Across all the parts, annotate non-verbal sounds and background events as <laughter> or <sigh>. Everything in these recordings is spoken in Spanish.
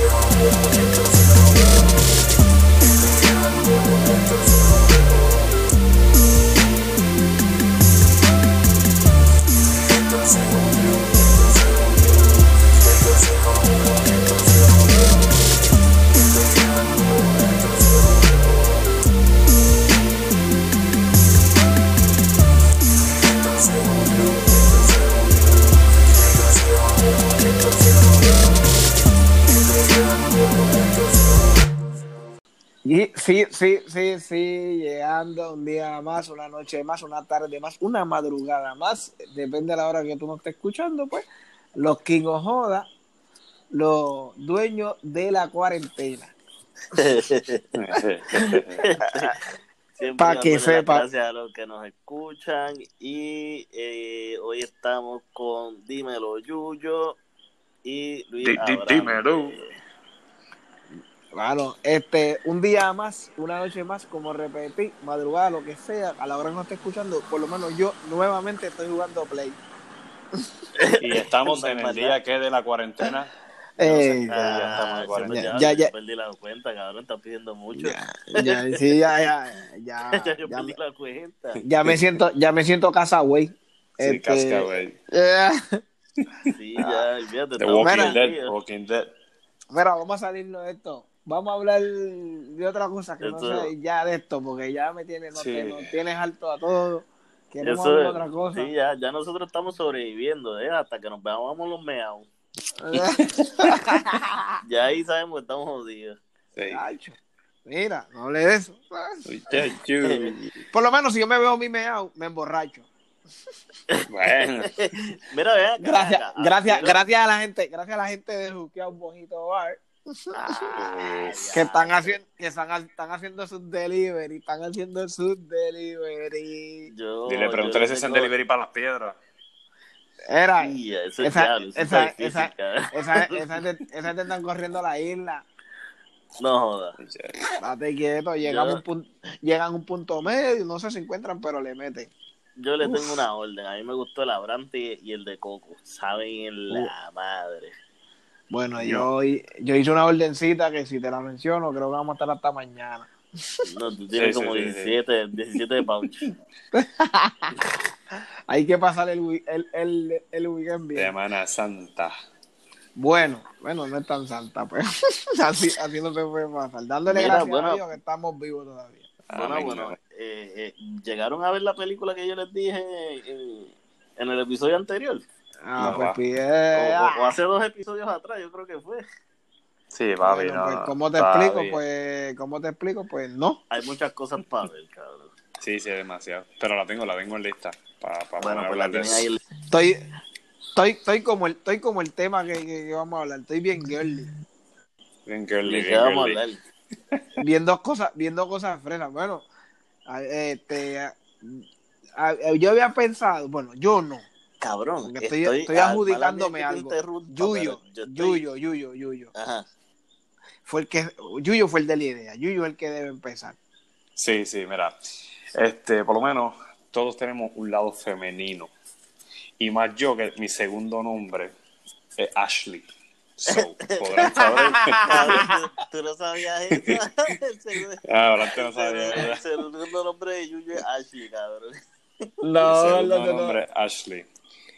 Y sí, sí, sí, sí, llegando un día más, una noche más, una tarde más, una madrugada más, depende de la hora que tú nos estés escuchando, pues, los King of Joda, los dueños de la cuarentena. Siempre Pa' que sepa. Gracias a los que nos escuchan. Y eh, hoy estamos con Dímelo Yuyo y Luis Abraham. dímelo. Claro, este, un día más, una noche más, como repetí, madrugada, lo que sea, a la hora que nos esté escuchando, por lo menos yo nuevamente estoy jugando Play. Y estamos en el día que de la cuarentena. Eh, Ya, ya estamos de Ah, cuarentena. ya, Ya, ya, ya. perdí la cuenta, cabrón. Estás pidiendo mucho. ya, ya, sí, ya, ya, ya, <laughs> Ya yo ya, perdí me- la cuenta. ya me siento, ya me siento casa, güey. Sí, Este, casca, güey. eh, Sí, ya, olvídate. The Walking Mira. Dead. Walking Dead. mira, vamos a salirnos de esto. Vamos a hablar de otra cosa que no sea ya de esto, porque ya me tienes, no Sí. nos tienes alto a todo. Queremos Eso hablar de es- otra cosa. Sí, ya, ya nosotros estamos sobreviviendo, ¿eh? Hasta que nos veamos los meados. <laughs> Ya ahí sabemos que estamos jodidos. Sí. Mira, no hable de eso. Muchacho. <laughs> Por lo menos si yo me veo mi meao, me emborracho. Bueno, <laughs> Mira, vea. Gracias, gracias, gracias a la gente, gracias a la gente de Juquea un Mojito Bar Que están haciendo, que están, están haciendo sus delivery, están haciendo sus delivery. Yo, dile, pregúntale si hacen delivery para las piedras. Era, es esa, gente están corriendo a la isla. No joda. Date quieto, llegan, Yo- a un punto, llegan un punto medio, no sé si encuentran, pero le meten. Yo le tengo una orden. A mí me gustó el Abrante y el de Coco. Saben en la madre. Bueno, yo, yo hice una ordencita que si te la menciono, creo que vamos a estar hasta mañana. No, tú tienes Sí, sí, como sí, sí. 17, 17 de pouch. <laughs> Hay que pasar el, el, el, el weekend bien. Semana Santa. Bueno, bueno, no es tan santa, pues. <laughs> así, así no se puede pasar. Dándole Mira, gracias bueno. a Dios que estamos vivos todavía. Bueno, bueno. eh, eh, ¿Llegaron a ver la película que yo les dije en, en el episodio anterior? Ah, No, pues pide. O, ah, o- hace dos episodios atrás, yo creo que fue. Sí, papi, bueno, no. pues, no, ¿Cómo te explico? bien. Pues, ¿cómo te explico? Pues no. Hay muchas cosas para ver, cabrón. Sí, sí, demasiado. Pero la tengo, la tengo en lista. Para Bueno, pues hablar de ahí. Estoy, estoy, estoy como el, estoy como el tema que, que- que vamos a hablar. Estoy bien girly. Bien girly, ¿De qué bien vamos a hablar? <laughs> Viendo cosas, viendo cosas fresas. Bueno, este, a- a- yo había pensado, bueno, yo no. Cabrón, Porque estoy, estoy ah, adjudicándome algo. Yuyo, yo estoy- Yuyo, Yuyo, Yuyo. Ajá. Fue el que, Yuyo fue el de la idea. Yuyo es el que debe empezar. Sí, sí, mira. Este, por lo menos, todos tenemos un lado femenino. Y más yo, que mi segundo nombre es Ashley. So, podrán <laughs> saber. Tú, tú no sabías eso. <laughs> El segundo, Ah, ahora te no el sabía. segundo nombre de Yuyo es Ashley, cabrón. No, segundo no, no, nombre es Ashley.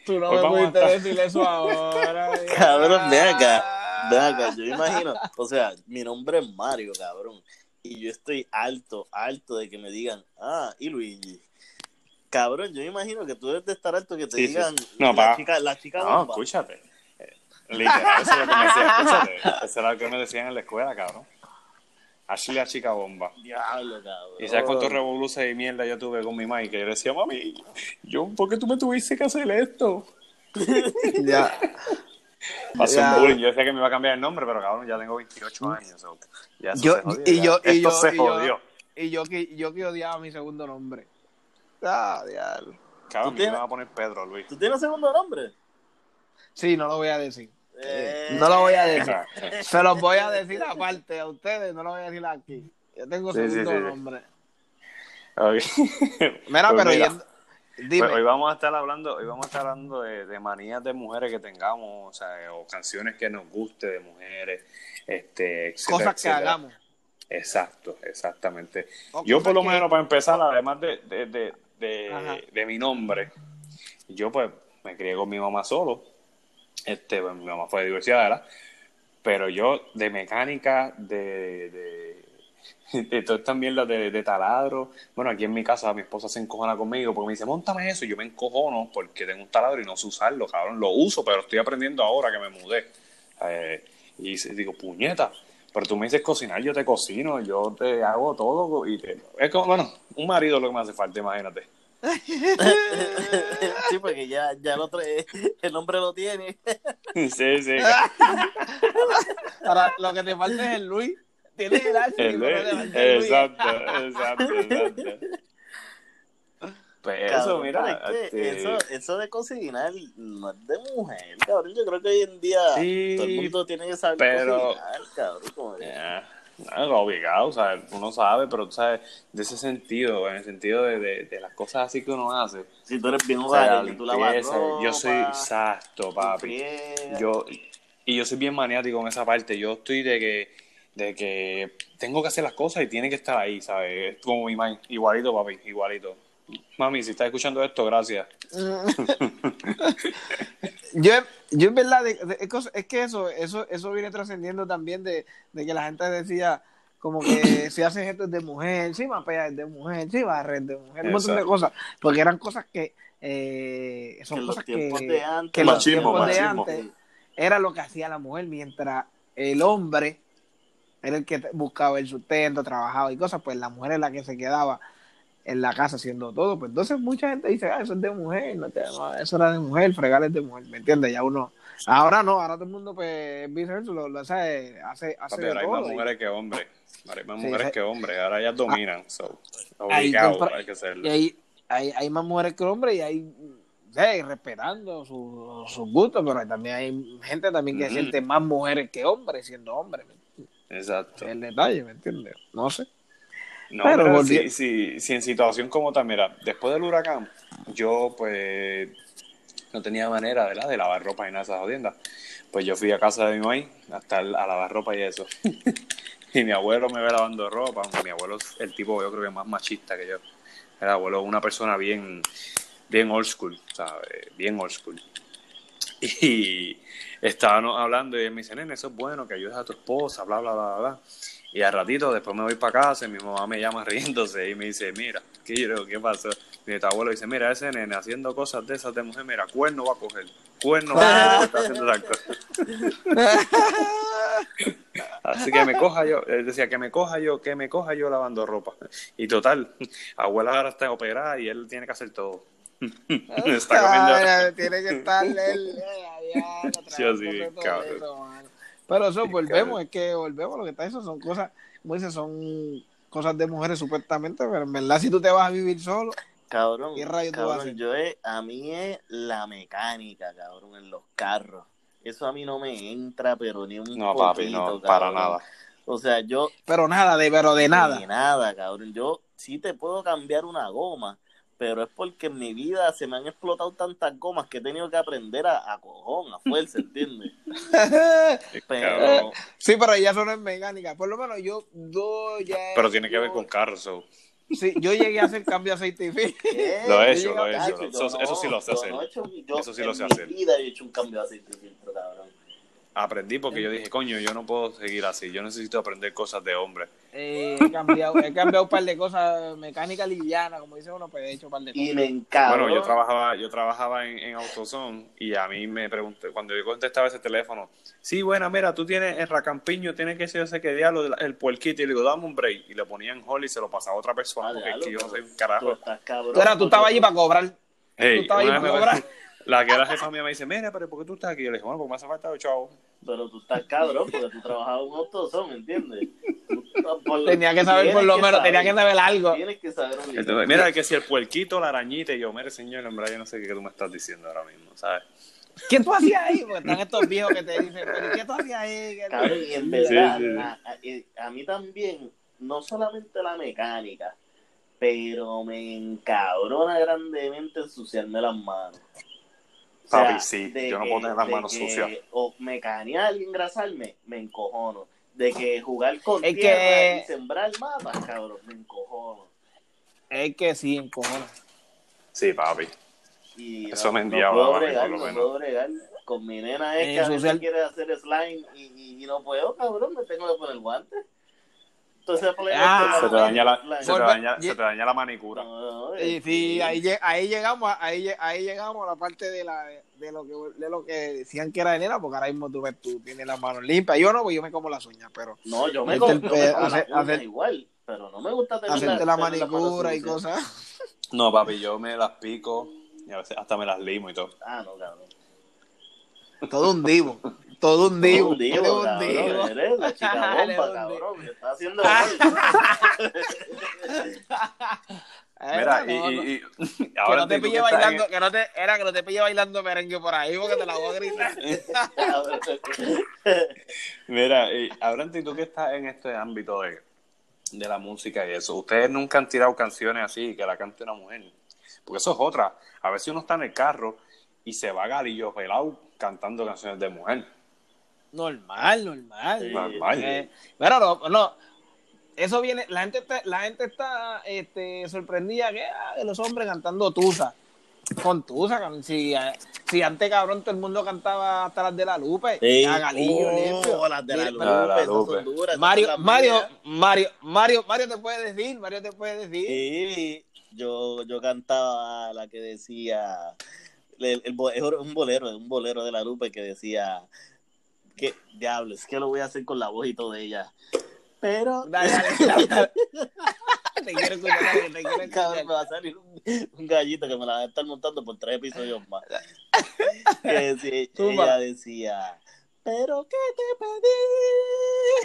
Tú no Pues me pudiste decir eso ahora. <laughs> Cabrón, ven acá. Ven acá, yo imagino. O sea, mi nombre es Mario, cabrón. Y yo estoy alto, alto de que me digan, ah, y Luigi. Cabrón, yo me imagino que tú debes de estar alto que te Sí, sí. digan No, la, pa- chica, la chica No, bomba. escúchate. Eh, Literal, eso es lo que me decían. Escúchate. Eso era lo que me decían en la escuela, cabrón. Ashley la chica bomba. Diablo, cabrón. ¿Y sabes cuántos revoluces y mierda yo tuve con mi mamá? Y que yo le decía, mami, yo, ¿por qué tú me tuviste que hacer esto? <laughs> Ya. Hacer Ya. bullying. Yo decía que me iba a cambiar el nombre, pero cabrón, ya tengo 28 años. so, ya eso Yo- se jodió, y ya. yo- y Esto yo- se y yo- jodió. Y yo que, yo que odiaba mi segundo nombre. Ah, diablo. Cabrón, ¿Tú me iban a poner Pedro, Luis. ¿Tú tienes segundo nombre? Sí, no lo voy a decir. Eh, No lo voy a decir. Se los voy a decir aparte a ustedes, no lo voy a decir aquí. Yo tengo Sí, sí, segundo sí. nombre. Mira, Pues pero mira, yendo, Dime. Pues hoy vamos a estar hablando, hoy vamos a estar hablando de, de manías de mujeres que tengamos, o sea, o canciones que nos guste de mujeres, este, etcétera, cosas que etcétera. hagamos. Exacto, exactamente. O Yo por lo que- menos para empezar, además de, de, de, de mi nombre, yo pues me crié con mi mamá solo. Este, pues, mi mamá fue divorciada, pero yo de mecánica, de, de, <laughs> de todas estas mierdas de, taladro. Bueno, aquí en mi casa mi esposa se encojona conmigo porque me dice, montame eso. Y yo me encojono porque tengo un taladro y no sé usarlo, cabrón. Lo uso, pero estoy aprendiendo ahora que me mudé. Eh, y digo, puñeta. Pero tú me dices cocinar, yo te cocino, yo te hago todo. Y es como, bueno, un marido es lo que me hace falta, imagínate. <laughs> sí, porque ya, ya el otro, el hombre lo tiene. sí, sí. <laughs> Ahora, lo que te falta es el Luis. Tienes el Luis. exacto, exacto, exacto. Pues eso, Cabrón, mira. pero es que este, eso, eso de cocinar no es de mujer, cabrón. Yo creo que hoy en día Sí, todo el mundo tiene que saber pero- cocinar, cabrón. como Es obligado, o sea, uno sabe, pero tú sabes, de ese sentido, en el sentido de, de, de las cosas así que uno hace. Si tú eres bien O sea, la hogareño, tú lavas ropa, yo soy exacto, papi. Yo, y yo soy bien maniático en esa parte. Yo estoy de que, de que tengo que hacer las cosas y tiene que estar ahí, ¿sabes? Es como mi mind. Igualito, papi, igualito. Mami, si estás escuchando esto, gracias. <laughs> Yo, yo en verdad, de- de- es, que eso, eso, eso viene trascendiendo también de, de que la gente decía como que <coughs> si haces esto es de mujer, si mapea es de mujer, si barre es de mujer, un montón de cosas, porque eran cosas que eh, que son los cosas tiempos que, de antes, que en los Machismo, tiempos de machismo. antes era lo que hacía la mujer, mientras el hombre era el que buscaba el sustento, trabajaba y cosas, pues la mujer es la que se quedaba en la casa haciendo todo. Pues entonces mucha gente dice, ah, eso es de mujer, no te- no, eso era de mujer, fregar es de mujer, ¿me entiendes? Ya uno, ahora no, ahora todo el mundo pues es viceversa, lo, lo hace, hace, hace Papi, ahora hay más y- mujeres que hombres. Ahora hay más Sí, mujeres que hombres. Ahora ellas dominan. so, Ahí obligado, compra- hay que hacerlo. Y hay, hay, hay más mujeres que hombres y hay, sí, respetando su- sus gustos, pero también hay gente también que siente más mujeres que hombres siendo hombres. Exacto. El detalle, ¿me entiendes? No sé. No, Pero volvi- si, si, si en situación como tal, mira, después del huracán, yo pues no tenía manera ¿verdad? de lavar ropa y nada de esas jodiendas. Pues yo fui a casa de mi mamá hasta a lavar ropa y eso. <laughs> y mi abuelo me ve lavando ropa. Mi abuelo es el tipo, yo creo que más machista que yo. El abuelo es una persona bien, bien old school, ¿sabes? Bien old school. <laughs> Y estábamos hablando y él me dice, nene, eso es bueno, que ayudes a tu esposa, bla, bla, bla, bla. Y al ratito después me voy para casa y mi mamá me llama <laughs> riéndose y me dice, mira, ¿qué, yo, ¿qué pasó? Mi abuelo dice, mira, ese nene haciendo cosas de esas de mujer, mira, cuerno va a coger, cuerno va a coger, está haciendo esas cosas. <laughs> Así que me coja yo, él decía que me coja yo, que me coja yo lavando ropa. Y total, abuela ahora está operada y él tiene que hacer todo. <laughs> está comiendo. Tiene que estar él, eh, allá, Sí, así, tratándose todo cabrón. eso, mano. Pero eso, <laughs> volvemos, es que volvemos, lo que está eso son cosas, como dices, son cosas de mujeres supuestamente, pero en verdad si tú te vas a vivir solo, Cabrón, ¿Qué rayos tú vas a cabrón hacer? yo es, a mí es la mecánica, cabrón, en los carros. Eso a mí no me entra, pero ni un No, papi, no, poquito, para nada. O sea, yo pero nada, de, pero de nada. Ni nada, cabrón. Yo sí te puedo cambiar una goma, pero es porque en mi vida se me han explotado tantas gomas que he tenido que aprender a, a cojón, a fuerza, ¿entiendes? <laughs> Pero sí, pero ya eso no es mecánica, por lo menos yo, yo ya... Pero tiene que ver con carros. so. Sí, yo llegué a hacer cambio de aceite y fin. ¿qué? <laughs> Lo he hecho, lo he hecho. Yo Eso, eso sí lo sé hacer. no he hecho- yo Eso sí en lo sé mi hacer. vida he hecho un cambio de aceite y filtro, cabrón. Aprendí porque yo dije, coño, yo no puedo seguir así. Yo necesito aprender cosas de hombre. Eh, he cambiado, he cambiado un par de cosas, mecánica liviana, como dice uno, pues he hecho un par de cosas. Y me encanta. Bueno, yo trabajaba, yo trabajaba en, en AutoZone y a mí me pregunté, cuando yo contestaba ese teléfono, sí, bueno, mira, tú tienes el racampiño, tienes que ser, yo sé qué diablo, el, el puerquito, y le digo, dame un break. Y le ponía en hold y se lo pasaba a otra persona, porque es que yo no soy pero un Tú carajo. estás cabrón. Tú, eras- tú estabas allí para cobrar. Hey, tú estabas vez para cobrar. La que era jefa mía me dice, mira, pero ¿por qué tú estás aquí? Yo le dije, bueno, porque me hace falta los chavos. Pero tú estás cabrón porque tú trabajabas un autosón, ¿entiendes? Tenía que saber, por lo menos, saber, tenía que saber algo. Tienes que saber Entonces, mira, que si el puerquito, la arañita, y yo, mire, señor, en verdad, yo no sé qué tú me estás diciendo ahora mismo, ¿sabes? ¿Qué tú hacías ahí? Porque están estos viejos que te dicen, pero ¿qué tú hacías ahí? ¿Qué tú- Cabrón, y en verdad, Sí, sí. A, a- a mí también, no solamente la mecánica, pero me encabrona grandemente ensuciarme las manos. Sea, Papi, sí, de yo no que- puedo tener las manos que sucias. O me canea alguien engrasarme, me encojono. De que jugar con Es tierra que- y sembrar mapas, cabrón, me encojono. Es que sí, encojona. Sí, papi. Y Eso me no endiabla, puedo papi, bregar, por lo no menos. puedo bregar. Con mi nena es Eh, que a veces quiere hacer slime y, y- y no puedo, cabrón, me tengo que poner guantes. Entonces, Ah, Se te daña la, slime. se te Volve- daña, ye- se te daña la manicura. No, no, Y sí, ahí, ahí llegamos, a- ahí, ahí llegamos a la parte de la de lo que de lo que decían que era de nena, porque ahora mismo tú ves, tú tienes las manos limpias. Yo no, pues yo me como las uñas, pero No, yo me Este, como, el yo pe- me como hacer- las uñas hacer- igual, pero no me gusta tener hacerte la manicura y cosas. No, papi, yo me las pico y a veces hasta me las limo y todo. Ah, no, cabrón. Todo un divo, todo un divo, un divo, todo un cabrón, divo. eres la chica bomba, <laughs> cabrón. Me está haciendo mal. <laughs> Mira, no, y, y que ahora no te pille bailando, en- que no te, era que no te pille bailando merengue por ahí, porque te la voy a gritar. <laughs> Mira, y ahora tú que estás en este ámbito de, de la música y eso, ustedes nunca han tirado canciones así que la cante una mujer. Porque eso es otra. A veces uno está en el carro y se va galillo pelado cantando canciones de mujer. Normal, normal. Sí. Normal. Eh, pero no, no, eso viene, la gente está, la gente está este, sorprendida que ah, de los hombres cantando Tusa. Con Tusa, si, si antes cabrón todo el mundo cantaba hasta las de la Lupe, Sí. a Galillo, Oh, limpio. las de la Lupe, La de la esas Lupe. son duras, esas Mario, Mario. Mario, Mario, Mario te puede decir, Mario te puede decir. Sí, yo, yo cantaba la que decía, el, el un bolero, un bolero de la Lupe que decía, que diablos, que lo voy a hacer con la voz y todo de ella. Pero, Dale, dale, dale, <laughs> te quiero escuchar, <laughs> te quiero cabrón, escuchar. me va a salir un, un gallito que me la va a estar montando por tres episodios más. Que decía- <laughs> ella decía, pero ¿qué te pedí?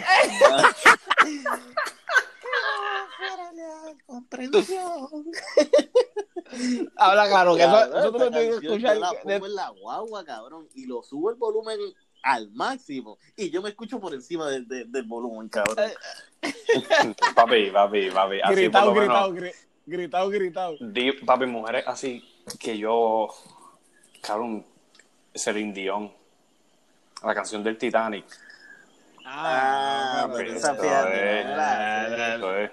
La comprensión. <laughs> Habla claro, que eso, Cabrón, eso tú lo tienes que escuchar. Yo la de- pongo en la guagua, cabrón, y lo subo el volumen al máximo. Y yo me escucho por encima del, del- del volumen, cabrón. <laughs> papi, papi, papi. Así gritado, por lo gritado, menos. gri- gritado, gritado. di- papi, mujeres así que yo. Cabrón, Celine Dion. La canción del Titanic. Ah, pero esa no. Eso es.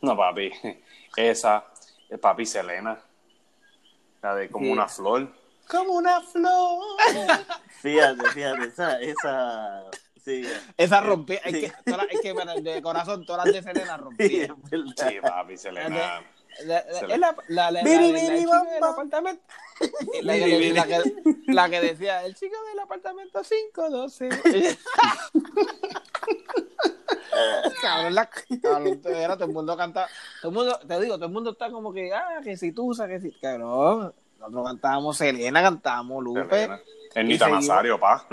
No, papi. Esa. eh, Papi Selena. La de como Sí. una flor. Como una flor. Fíjate, fíjate, esa, esa, sí, Esa rompía, es que, es que bueno, de corazón todas las de Selena rompían. es. Sí, papi Selena. La, la, la, la, del apartamento. <laughs> La que, la, que, la que decía, el chico del apartamento 512. <laughs> cabrón, la, cabrón, era, todo el mundo cantaba. Todo el mundo, te digo, todo el mundo está como que, ah, que si tú, que si. Cabrón, nosotros cantábamos Selena, cantábamos Lupe. Selena. Y seguimos- Nazario, pa.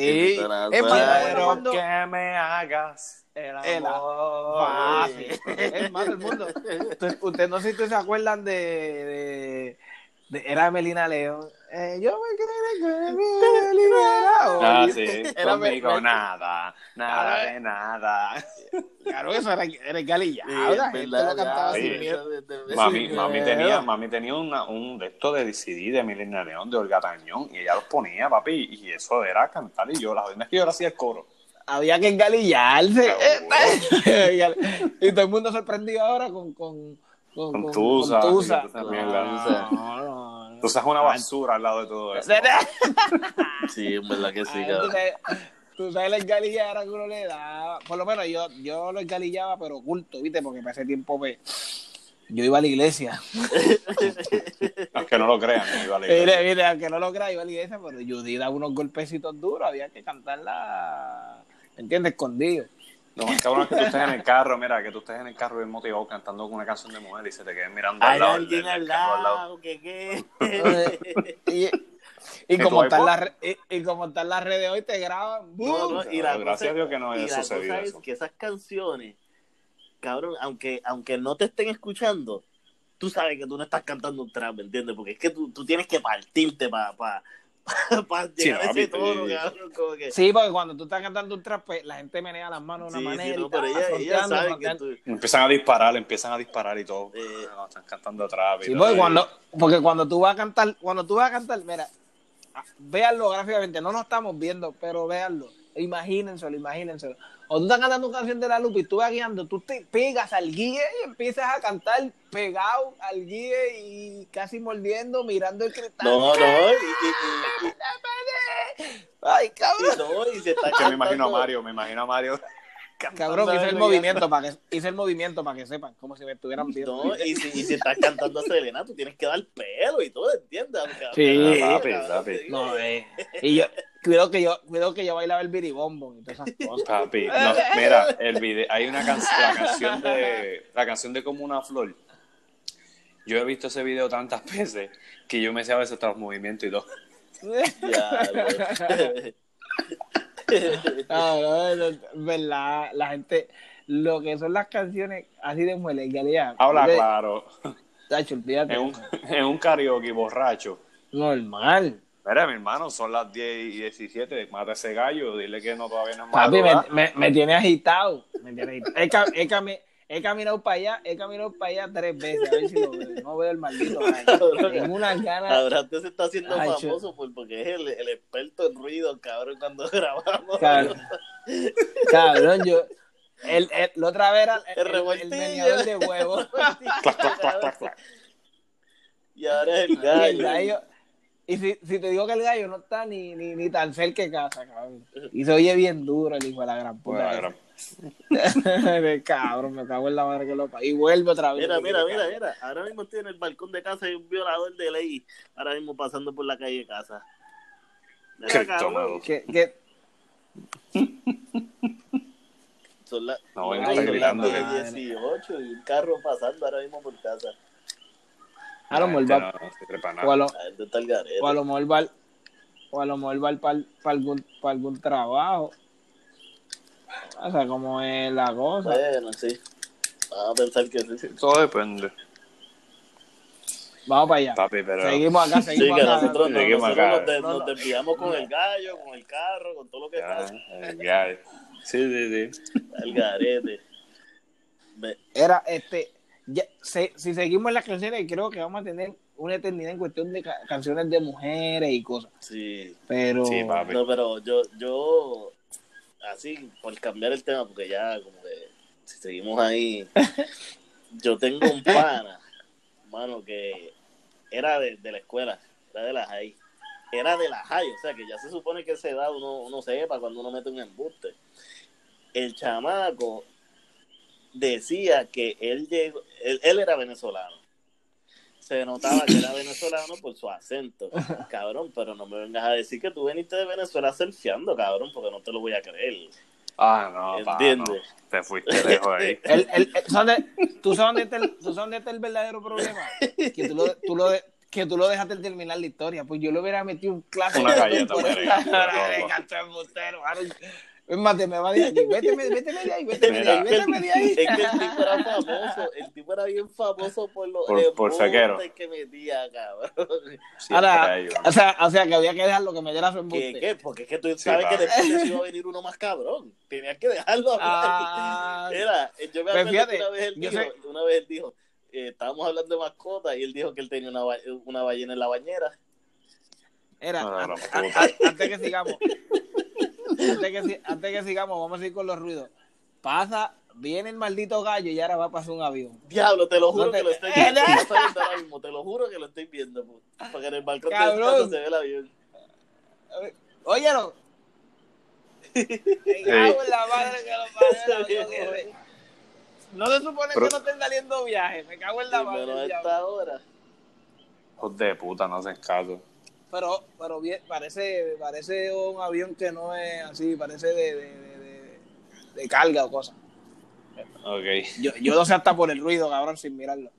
Sí, es más, pero cuando- que me hagas el El amor. Fácil. Es más, el mundo. <laughs> Usted, usted- no sé si ustedes se acuerdan de, de, de- era Melina León. Eh, yo me creo que me liberado. Ah, sí. Era Conmigo me- nada. Nada de nada. Claro, eso era, era. Sí, Mami, mami eh. tenía, mami tenía una, un de esto de DCD de Milena León, de Olga Tañón, y ella los ponía, papi, y eso era cantar, y yo, la verdad es que yo hacía el coro. Había que engalillarse. Seguro. <laughs> y todo el mundo sorprendido ahora con, con, con, Con Tusa, con. No, no, no. Entonces es una basura al lado de todo eso. <laughs> Sí, en verdad que sí, tú cabrón. sabes, tú sabes la engalillada que uno le da. Por lo menos yo, yo lo engalillaba, pero oculto, ¿viste? Porque para ese tiempo pues, yo iba a la iglesia. <laughs> Aunque no lo crean, yo iba a la Mire, iglesia. mire, aunque no lo crea, iba a la iglesia, pero Judy daba unos golpecitos duros, había que cantarla, ¿me entiendes? Escondido. Lo más cabrón es que tú estés en el carro, mira, que tú estés en el carro bien motivado cantando con una canción de mujer y se te queden mirando al lado. alguien del al lado. lado, que qué. <laughs> y, y ¿Y como están las y, y como están las redes hoy, te graban. No, no, ¡boom! y la gracias cosa- a Dios que no haya y la sucedido cosa es eso. que esas canciones, cabrón, aunque, aunque no te estén escuchando, tú sabes que tú no estás cantando un trap, ¿me entiendes? Porque es que tú, tú tienes que partirte para pa, para Sí, llegar no, a ese papi, tono, sí. cabrón, como que... Sí, porque cuando tú estás cantando un trap, pues, la gente menea las manos de Sí, una sí, manera. no, y pero tal, ella, ella fronteando, sabe que fronteando. tú... Empiezan a disparar, empiezan a disparar y todo. Eh. No, están cantando trap y Sí, todo. porque cuando, porque cuando tú vas a cantar, cuando tú vas a cantar, mira, ah, véanlo gráficamente, no nos estamos viendo, pero véanlo, imagínenselo, imagínenselo. O tú estás cantando una canción de la Lupe y tú vas guiando, tú te pegas al guía y empiezas a cantar pegado al guía y casi mordiendo, mirando el cristal. No, no, y, y, y- Ay, y cabrón. no, y se está <laughs> Que me imagino a Mario, me imagino a Mario. Cabrón, hice el movimiento para que hice el movimiento para que sepan, como si me estuvieran viendo. No, y si, y si estás cantando a Selena, tú tienes que dar pelo y todo, ¿entiendes? Sí. Papi, papi. No, eh. Y yo, cuidado que yo, cuidado que yo bailaba el biribombo y todas esas cosas. Papi, no, mira, el video, hay una canción, la canción de, la canción de como una flor. Yo he visto ese video tantas veces que yo me sé a veces hasta los movimientos y todo. Ya. <laughs> No, no, no, verdad, la gente, lo que son las canciones así de mujeres, ya Habla claro. Tacho, olvídate. En un, un karaoke borracho. Normal. Mira, mi hermano, son las 10 y 17. Mata ese gallo, dile que no todavía no es Papi, me, madrugada. me, me tiene agitado. Me tiene agitado. He, ca- he cami- he caminado para allá, he caminado para allá tres veces, a ver si lo veo. No veo el maldito. <laughs> Tengo unas ganas. Abraham se está haciendo Ay, famoso por- porque es el, el experto en ruido, cabrón, cuando <laughs> grabamos. Cabrón, cabrón, yo. El, el- la otra vez era El el, meneador de huevos. <laughs> Y ahora es el Y gallo. Y si, si te digo que el gallo no está ni, ni, ni tan cerca de casa, cabrón. Y se oye bien duro el hijo de la gran la puta. gran- De cabrón, me cago en la madre que lo pa- Y vuelve otra vez. Mira, mira, mira, mira. Ahora mismo estoy en el balcón de casa y un violador de ley. Ahora mismo pasando por la calle de casa. Mira, Qué que, Son las No, son está las gritando que- 18 y un carro pasando ahora mismo por casa. a lo La mejor va, se trepa o a lo, al garete. o a lo mejor va, o a lo mejor va para algún, pa' algún trabajo. O sea, como es la cosa. Bueno, sí. Vamos a pensar que sí. Todo depende. Vamos para allá. Papi, pero. Seguimos acá, Sí, seguimos que acá. nosotros, no- Seguimos nosotros acá. nos, de- No, nos no. desviamos con el gallo, con el carro, con todo lo que Ya, pasa. eh, ya. Sí, sí, sí. Al garete. Era este. ya, se- si seguimos en las canciones, creo que vamos a tener una eternidad en cuestión de ca- canciones de mujeres y cosas. Sí. Pero. Sí, papi. No, pero yo, yo, así, por cambiar el tema, porque ya como que si seguimos ahí, <laughs> yo tengo un pana, mano, que era de, de la escuela, era de la high, era de la high, o sea que ya se supone que esa edad uno, uno sepa cuando uno mete un embuste. El chamaco decía que él llegó, él, él era venezolano. Se notaba que era venezolano por su acento. Cabrón, pero no me vengas a decir que tú viniste de Venezuela surfeando, cabrón, porque no te lo voy a creer. Ah, no, pa, no. ¿Entiendes? Te fuiste lejos ahí. <laughs> El, el, el- ¿sabes ¿Tú sabes dónde está dónde está el verdadero problema? Que tú lo, tú lo, de- que tú lo dejaste terminar la historia. Pues yo le hubiera metido un clásico. Una galleta, por Es más, te me va de aquí. <laughs> Véteme, véteme de ahí, véteme de ahí, véteme de ahí. Es que el tipo era famoso, el tipo era bien famoso por los Por- por fequero. que metía, cabrón. Ahora, o sea, o sea, que había que dejarlo que me diera su embuste. ¿Qué, qué? Porque es que tú sabes pa. que después iba a venir uno más cabrón. Tenías que dejarlo hablar. Ah, Era, yo me Pues acuerdo fíjate, que una vez él dijo, sé- una vez él dijo, eh, estábamos hablando de mascotas y él dijo que él tenía una, una ballena en la bañera. Era, No, no, no, an- puta. an- antes que sigamos, antes que, si- antes que sigamos, vamos a ir con los ruidos. Pasa, viene el maldito gallo y ahora va a pasar un avión. Diablo, te lo juro No te- que lo estoy <laughs> viendo. No estoy viendo ahora mismo, te lo juro que lo estoy viendo. Porque en el balcón de se ve el avión. Óyelo. <laughs> Me cago en la madre que lo parió. No se supone Pero- que no estén saliendo viajes. Me cago en la madre. Pero a esta hora. Hijos de puta, no hacen caso. Pero, pero bien, parece, parece un avión que no es así, parece de, de, de, de- de carga o cosas. Ok. Yo, yo no sé hasta por el ruido, cabrón, sin mirarlo.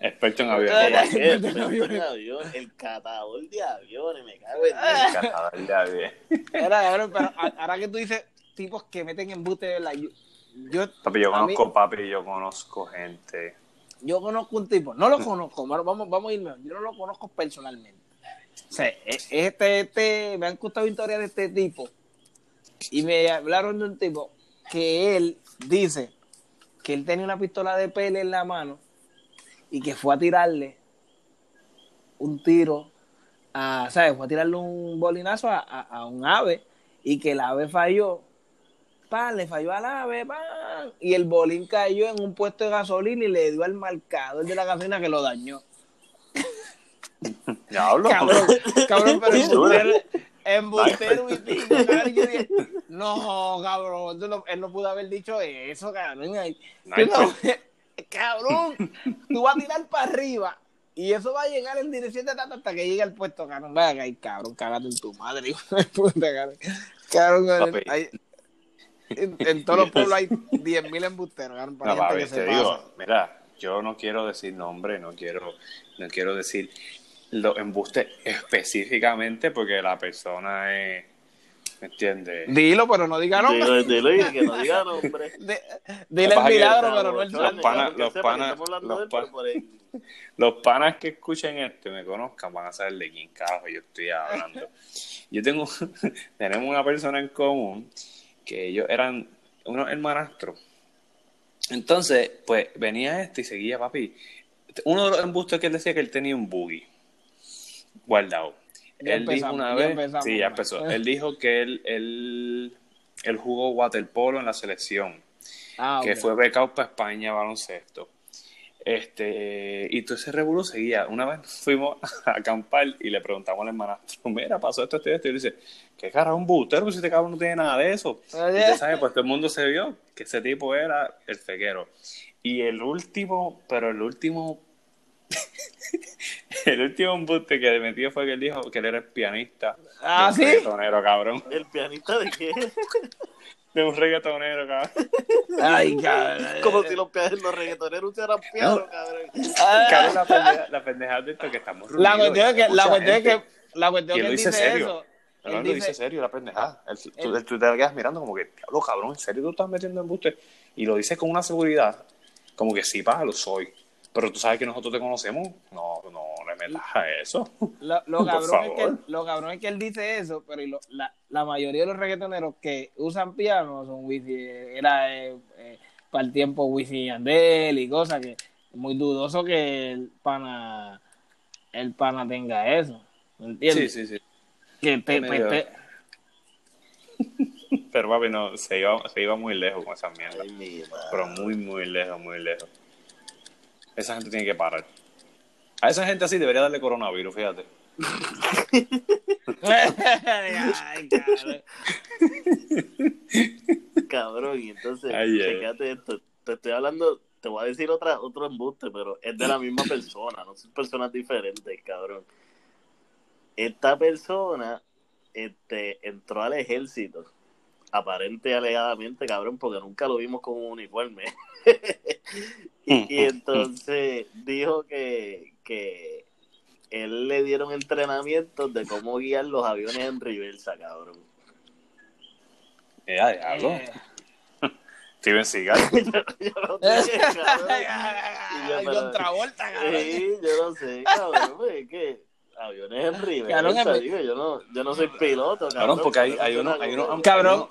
Experto en. ¿Qué? el <laughs> en el catador de aviones, me cago en. Dios. Cazador de avión. Era, cabrón, pero a- ahora que tú dices tipos que meten embuste de la... Yo, yo, Papi, yo a mí- conozco papi, yo conozco gente. yo conozco un tipo, no lo conozco, vamos, <laughs> vamos vamos a irme, yo no lo conozco personalmente, sea, e- este, este, me han gustado historias de este tipo. Y me hablaron de un tipo que él dice que él tenía una pistola de pele en la mano y que fue a tirarle un tiro, a, ¿sabes? Fue a tirarle un bolinazo a, a- a un ave y que el ave falló. ¡Pam! Le falló al ave, ¡pam! Y el bolín cayó en un puesto de gasolina y le dio al marcador de la gasolina que lo dañó. Diablo. Cabrón, cabrón, pero embustero, embustero y pico, cabrón. Yo dije, no, cabrón, no- él no pudo haber dicho eso, cabrón. No cabrón, tú vas a tirar para arriba y eso va a llegar en dirección de tata hasta que llegue al puesto, cabrón. Vaya, ay, cabrón, cágate en tu madre, hijo de puta, cabrón. Hay- en, en todos los pueblos hay <laughs> 10.000 embusteros, cabrón, para No, gente papi, que se te pasa. digo, mira, yo no quiero decir nombre, no quiero, no quiero decir los embustes específicamente porque la persona es, ¿me entiendes? Dilo, pero no diga nombre. Dilo, dilo, y que no <laughs> diga nombre. <laughs> De- Dile el milagro, pero no el los panas- los panas- los ahí. <laughs> Los panas que escuchen esto y me conozcan van a saber de quién carajo yo estoy hablando. Yo tengo, tenemos una persona en común que ellos eran unos hermanastros. Entonces, pues venía este y seguía papi. Uno de los embustes que él decía que él tenía un buggy guardado. Ya él dijo una vez, empezamos, sí, ya empezó. <laughs> Él dijo que él, él, él jugó waterpolo en la selección Ah, que fue becado para España baloncesto. Este, y todo ese revuelo seguía. Una vez <laughs> fuimos a acampar y le preguntamos al hermanastro, mira, pasó esto, esto y esto. Y dice, ¿qué carajo un bustero? Pues este cabrón no tiene nada de eso. Usted sabe, pues todo el mundo se vio que ese tipo era el fequero. Y el último, pero el último, <laughs> el último embuste que metió fue que él dijo que él era el pianista. Ah, de un ¿sí? reggaetonero, cabrón. ¿El pianista de qué? De un reggaetonero, cabrón. Ay, cabrón. Como si los, los reggaetoneros usaran piano, No. cabrón. Cabrón, la pendeja, la pendeja de esto es que estamos La cuestión es que, la cuestión es que, la cuestión Y es él que lo él dice dice serio. eso. No, Él no, lo dice- dice serio la pendeja. Él- tú, él- tú te quedas mirando como que, diablo, cabrón, ¿en serio tú estás metiendo embuste? Y lo dice con una seguridad, como que sí, pa, lo soy. Pero tú sabes que nosotros te conocemos. No, no le metas a eso. Lo, lo <laughs> cabrón es que, lo cabrón es que él dice eso, pero y lo- la, la mayoría de los reggaetoneros que usan piano son Wisin, era eh, eh, para el tiempo Wisin y Yandel y cosas que es muy dudoso que el pana el pana tenga eso. ¿Me Sí, entiendes? sí, sí. Que te- te- <laughs> Pero papi, no, se iba, se iba muy lejos con esa mierda. Ay. Pero muy, muy lejos, muy lejos. Esa gente tiene que parar. A esa gente así debería darle coronavirus, fíjate. Ay, <laughs> cabrón. Cabrón, y entonces, Ay, fíjate esto. Te estoy hablando, te voy a decir otra, otro embuste, pero es de la misma persona, no son personas diferentes, cabrón. Esta persona este, entró al ejército, aparente y alegadamente, cabrón, porque nunca lo vimos con un uniforme. <laughs> y, y entonces dijo que, que él le dieron entrenamientos de cómo guiar los aviones en reversa, cabrón. Eh, a diablo. Eh, <laughs> Steven Seagal. <laughs> Yo no sé, cabrón. Y yo, Ay, pero- Contravolta, cabrón. Sí, yo no sé, cabrón, es que aviones en reversa, Cabrón, en- digo, yo no, yo no soy piloto, cabrón. Cabrón, porque hay, hay uno, hay uno, Cabrón.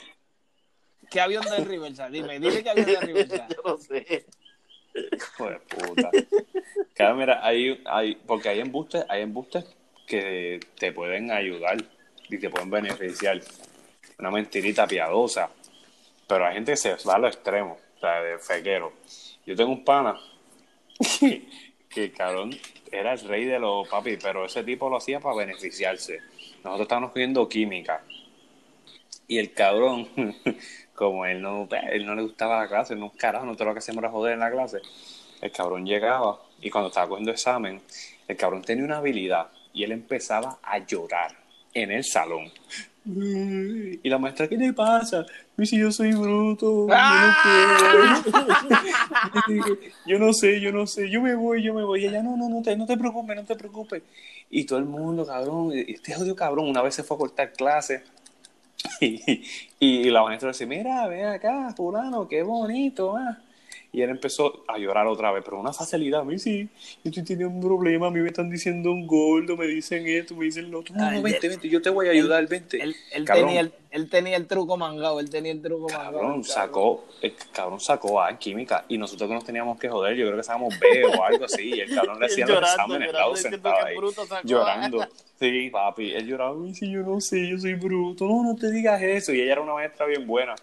¿Qué avión de reversa? Dime, dime qué avión de reversa. <laughs> yo no sé. Hijo de puta. Claro, mira, hay, hay, porque hay embustes, hay embustes que te pueden ayudar y te pueden beneficiar. Una mentirita piadosa. Pero hay gente que se va a los extremos, o sea, de fequero. Yo tengo un pana que, cabrón, era el rey de los papi, pero ese tipo lo hacía para beneficiarse. Nosotros estábamos cogiendo química. Y el cabrón, <laughs> como él no, él no le gustaba la clase, no carajo, nosotros lo que hacíamos era joder en la clase. El cabrón llegaba y cuando estaba cogiendo examen, el cabrón tenía una habilidad y él empezaba a llorar en el salón. Y la maestra, ¿qué te pasa? Y si yo soy bruto, yo no puedo. <laughs> yo no sé, yo no sé, yo me voy, yo me voy. Y ella, no, no, no te, no te preocupes, no te preocupes. Y todo el mundo, cabrón, este odio cabrón, una vez se fue a cortar clase. <laughs> Y, y la maestra dice, mira, ven acá, fulano, qué bonito, ah. Y él empezó a llorar otra vez, pero una facilidad. A mí sí, yo estoy teniendo un problema, a mí me están diciendo un gordo, me dicen esto, me dicen lo otro. No, Ay, no, vente, él- vente, yo te voy a ayudar, vente. Él, él Cabrón. tenía el, él tenía el truco mangado, él tenía el truco mangado. Cabrón, sacó, el cabrón sacó A en química y nosotros que nos teníamos que joder, yo creo que sacamos B o algo así, y el cabrón le <laughs> hacía los exámenes diciendo sentado ahí, llorando. Sí, papi, él lloraba, "Ay, sí, yo no sé, yo soy bruto, no, no te digas eso, y ella era una maestra bien buena.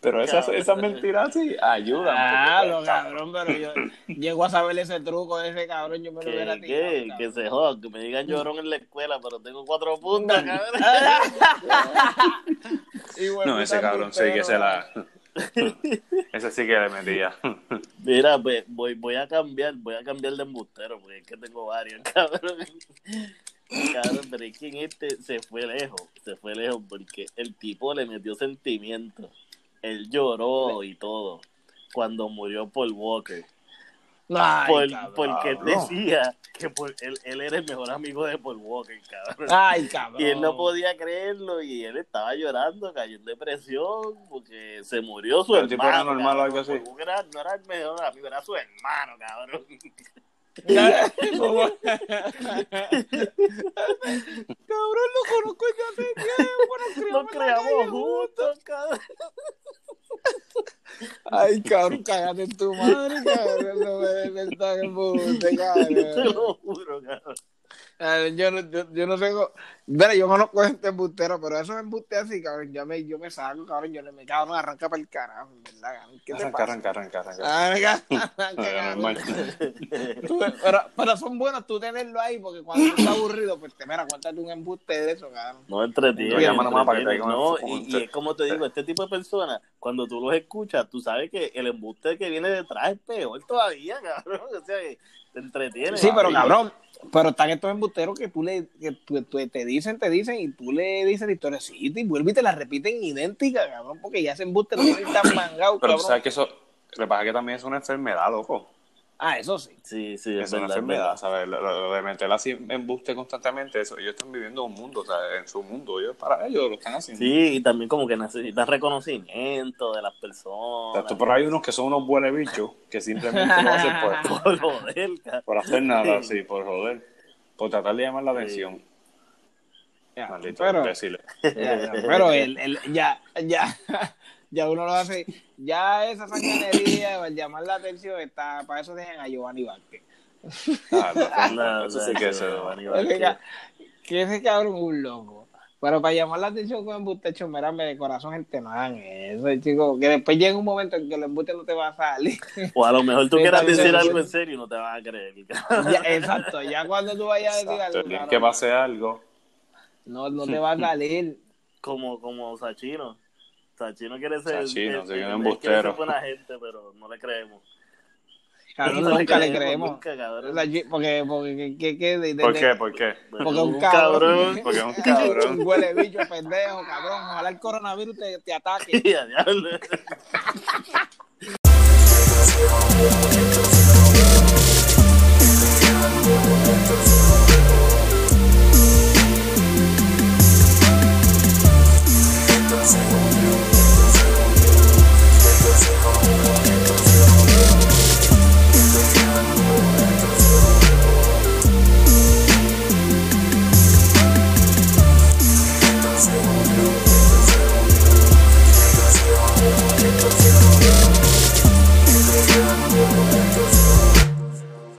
Pero esas, esas mentiras sí ayudan. Ah, lo cabrón, pero yo llego a saber ese truco de ese cabrón, yo me lo hubiera Que, tirado. que, cabrón. que se jodan, que me digan llorón en la escuela, pero tengo cuatro puntas, <laughs> cabrón. Y bueno, No, ese cabrón sí que se la... <laughs> ese sí que le metía. <laughs> Mira, pues voy, voy a cambiar, voy a cambiar de embustero, porque es que tengo varios, cabrón. Cabrón, pero es que en este se fue lejos, se fue lejos, porque el tipo le metió sentimientos. Él lloró y todo cuando murió Paul Walker. Ay, Por- cabrón. porque él decía que por- él, él era el mejor amigo de Paul Walker, cabrón. Ay, cabrón. Y él no podía creerlo y él estaba llorando, cayó en depresión porque se murió su Pero el tipo era hermano. normal o cabrón. algo así. Porque era- no era el mejor amigo, era su hermano, cabrón. <laughs> cabrón, lo conozco yo hace tiempo, Nos creamos juntos, cabrón. Ay, cabrón, cágate en tu madre, cabrón. No me en embuste, Te cabrón. lo juro, cabrón. Ay, Yo no, yo, yo no sé. cómo- Mira, yo conozco gente embustero, pero esos embustes así, cabrón, yo me, yo me saco, cabrón. Yo le me cago, no arranca para el carajo, ¿verdad? cabrón? ¿Qué te Arranca, pasa? arranca, arranca, arranca. Ah, arranca, <laughs> pero, pero son buenos tú tenerlo ahí, porque cuando estás aburrido, pues te mira, cuéntate un embuste de eso, cabrón. No entretiene. Llama nomás para que te no, y, y es como te digo, este tipo de personas, cuando tú los escuchas, tú sabes que el embuste que viene detrás es peor todavía, cabrón. O sea, que te entretiene. Sí, pero cabrón, pero están estos embusteros que tú le, que tú- tú- te dicen, te dicen, y tú le dices la historia, sí, y vuelve y te la repiten idéntica, cabrón, porque ya ese embuste lo tienen tan mangado, Pero cabrón. sabes que eso, lo que pasa es que también es una enfermedad, loco. Ah, eso sí. Sí, sí, es Es una verdad, enfermedad, verdad. ¿sabes? Lo, de meter así en buste constantemente, eso, ellos están viviendo un mundo, o sea, en su mundo, ellos para ellos lo están haciendo. Sí, y también como que necesitan reconocimiento de las personas. tú por ahí unos que son unos buenos bichos que simplemente lo hacen por, <laughs> Por joder, cabrón. por hacer nada, sí, por joder, por tratar de llamar la atención. Ya, Maldito pero, imbéciles. ya, ya, pero el, el, ya, ya, <laughs> ya uno lo hace, ya esa sanganería, el llamar la atención, está, para eso dejan a Giovanni Vázquez. Ah, no, No, <laughs> eso sí que es... Giovanni Ese Vázquez. que ese cabrón es un loco. Pero para llamar la atención con embuste, chomerame de corazón, gente, no hagan eso, chico. Que después llega un momento en que el embuste no te va a salir. O a lo mejor tú <laughs> quieras decir algo en serio y no te van a creer. Ya, exacto, ya cuando tú vayas a decir Exacto, algo, que pase algo, no, no te va a salir. <laughs> Como, como Sachino. Sachino quiere ser. Él embustero. quiere ser buena gente, pero no le creemos. Cabrón, No nunca le creemos. Nunca, cabrón. Porque, porque, que, que, de- de- ¿por qué? ¿Por qué? Porque es un Un cabrón. Porque es <laughs> un cabrón. Un huele bicho, pendejo, cabrón. Ojalá el coronavirus te, te ataque. <laughs> Y a diablo. <laughs>